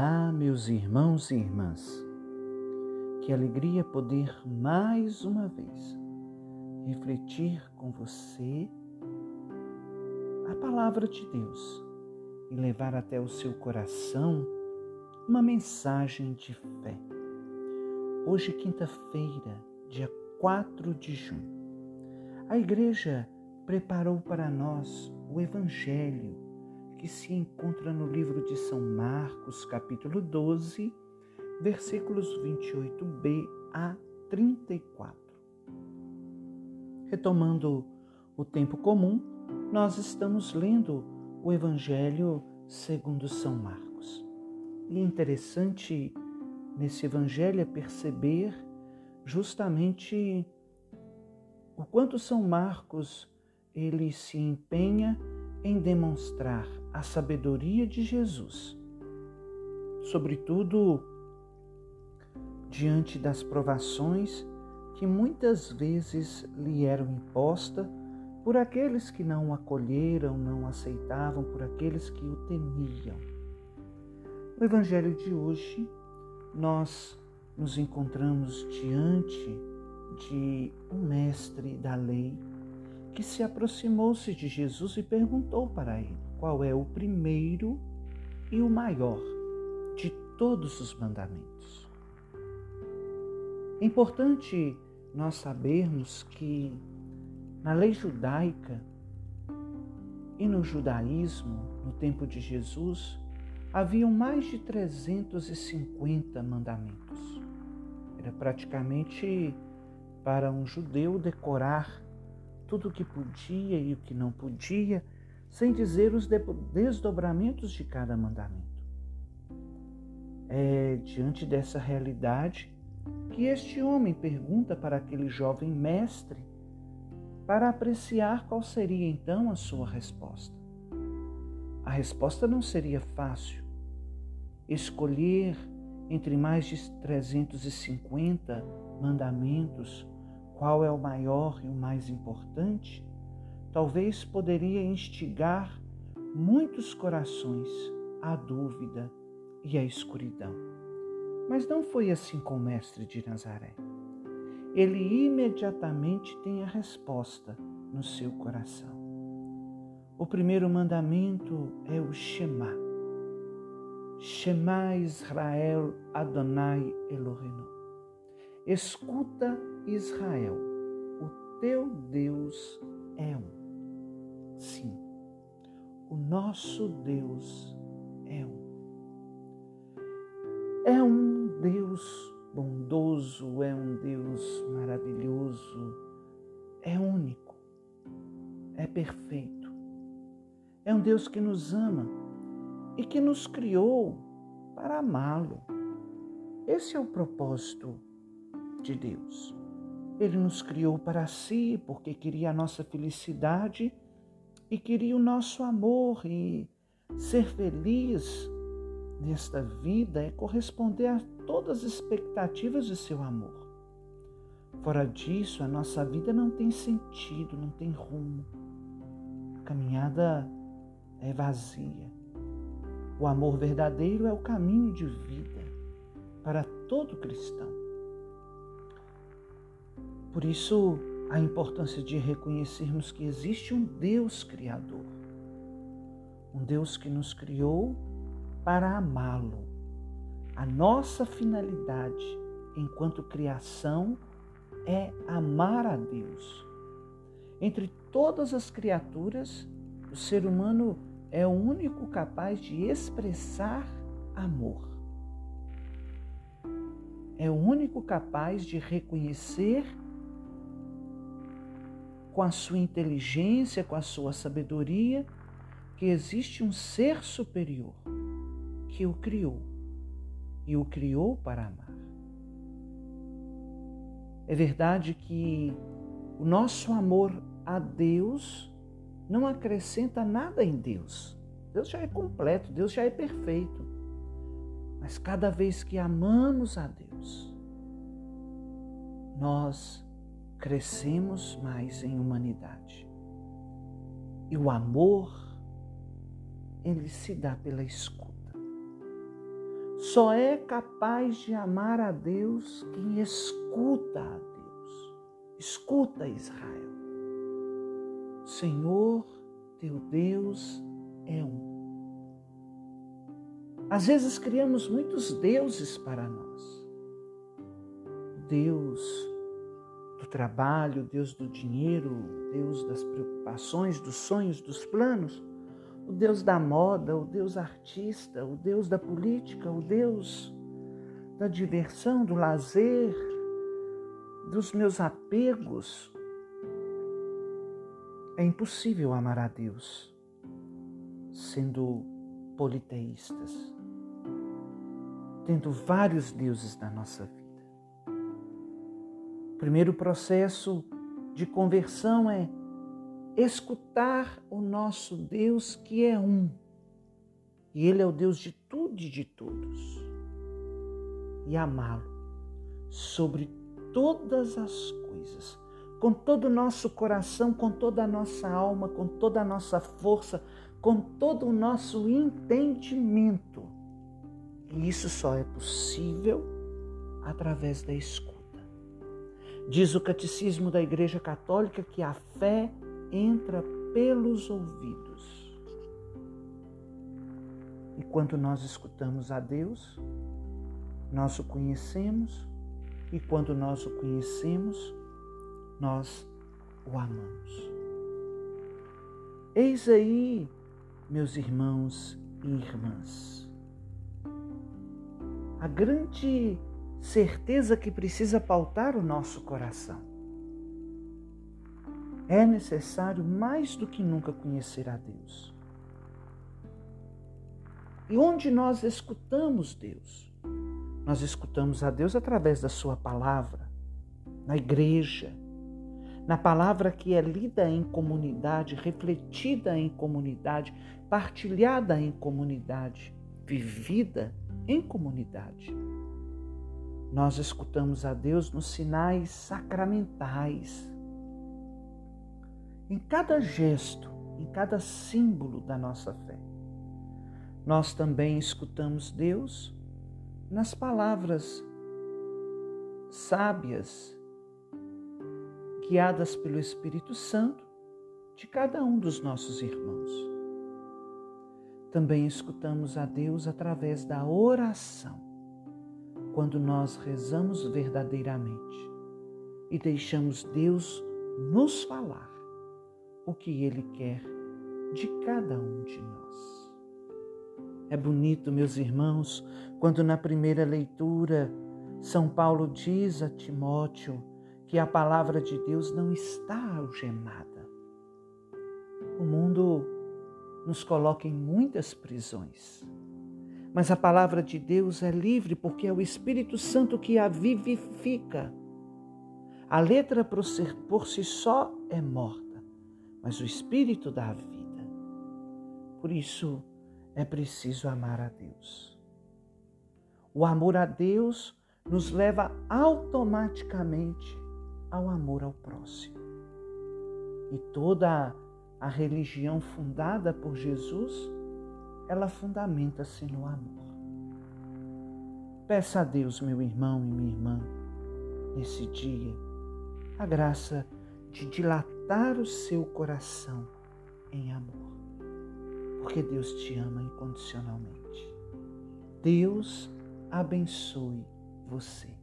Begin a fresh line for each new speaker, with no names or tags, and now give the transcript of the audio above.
Olá, meus irmãos e irmãs. Que alegria poder mais uma vez refletir com você a palavra de Deus e levar até o seu coração uma mensagem de fé. Hoje, quinta-feira, dia 4 de junho, a igreja preparou para nós o Evangelho que se encontra no livro de São Marcos, capítulo 12, versículos 28b a 34. Retomando o tempo comum, nós estamos lendo o Evangelho segundo São Marcos. E é interessante nesse Evangelho é perceber justamente o quanto São Marcos ele se empenha em demonstrar a sabedoria de Jesus, sobretudo diante das provações que muitas vezes lhe eram impostas por aqueles que não o acolheram, não aceitavam, por aqueles que o temiam. No Evangelho de hoje, nós nos encontramos diante de um mestre da lei que se aproximou-se de Jesus e perguntou para ele qual é o primeiro e o maior de todos os mandamentos. É importante nós sabermos que na lei judaica e no judaísmo, no tempo de Jesus, haviam mais de 350 mandamentos. Era praticamente para um judeu decorar tudo o que podia e o que não podia, sem dizer os desdobramentos de cada mandamento. É diante dessa realidade que este homem pergunta para aquele jovem mestre para apreciar qual seria então a sua resposta. A resposta não seria fácil. Escolher entre mais de 350 mandamentos qual é o maior e o mais importante, talvez poderia instigar muitos corações à dúvida e à escuridão. Mas não foi assim com o Mestre de Nazaré. Ele imediatamente tem a resposta no seu coração. O primeiro mandamento é o Shema. Shema Israel Adonai Elohim. Escuta, Israel, o teu Deus é um. Sim, o nosso Deus é um. É um Deus bondoso, é um Deus maravilhoso, é único, é perfeito. É um Deus que nos ama e que nos criou para amá-lo. Esse é o propósito de Deus. Ele nos criou para si porque queria a nossa felicidade e queria o nosso amor e ser feliz nesta vida é corresponder a todas as expectativas de seu amor. Fora disso, a nossa vida não tem sentido, não tem rumo. A caminhada é vazia. O amor verdadeiro é o caminho de vida para todo cristão. Por isso, a importância de reconhecermos que existe um Deus Criador, um Deus que nos criou para amá-lo. A nossa finalidade enquanto criação é amar a Deus. Entre todas as criaturas, o ser humano é o único capaz de expressar amor. É o único capaz de reconhecer com a sua inteligência, com a sua sabedoria, que existe um ser superior que o criou e o criou para amar. É verdade que o nosso amor a Deus não acrescenta nada em Deus. Deus já é completo, Deus já é perfeito. Mas cada vez que amamos a Deus, nós crescemos mais em humanidade. E o amor, ele se dá pela escuta. Só é capaz de amar a Deus quem escuta a Deus. Escuta Israel. Senhor, teu Deus é um. Às vezes criamos muitos deuses para nós. Deus do trabalho, Deus do dinheiro, Deus das preocupações, dos sonhos, dos planos, o Deus da moda, o Deus artista, o Deus da política, o Deus da diversão, do lazer, dos meus apegos, é impossível amar a Deus sendo politeístas, tendo vários deuses na nossa vida. Primeiro processo de conversão é escutar o nosso Deus que é um. E Ele é o Deus de tudo e de todos. E amá-lo sobre todas as coisas com todo o nosso coração, com toda a nossa alma, com toda a nossa força, com todo o nosso entendimento. E isso só é possível através da escuta. Diz o Catecismo da Igreja Católica que a fé entra pelos ouvidos. E quando nós escutamos a Deus, nós o conhecemos, e quando nós o conhecemos, nós o amamos. Eis aí, meus irmãos e irmãs, a grande certeza que precisa pautar o nosso coração. É necessário mais do que nunca conhecer a Deus. E onde nós escutamos Deus? Nós escutamos a Deus através da Sua palavra, na igreja, na palavra que é lida em comunidade, refletida em comunidade, partilhada em comunidade, vivida em comunidade. Nós escutamos a Deus nos sinais sacramentais. Em cada gesto, em cada símbolo da nossa fé. Nós também escutamos Deus nas palavras sábias guiadas pelo Espírito Santo de cada um dos nossos irmãos. Também escutamos a Deus através da oração, quando nós rezamos verdadeiramente e deixamos Deus nos falar o que Ele quer de cada um de nós. É bonito, meus irmãos, quando na primeira leitura São Paulo diz a Timóteo que a palavra de Deus não está algemada. O mundo nos coloca em muitas prisões, mas a palavra de Deus é livre porque é o Espírito Santo que a vivifica. A letra por si só é morta, mas o Espírito dá a vida. Por isso é preciso amar a Deus. O amor a Deus nos leva automaticamente ao amor ao próximo. E toda a religião fundada por Jesus, ela fundamenta-se no amor. Peça a Deus, meu irmão e minha irmã, nesse dia, a graça de dilatar o seu coração em amor, porque Deus te ama incondicionalmente. Deus abençoe você.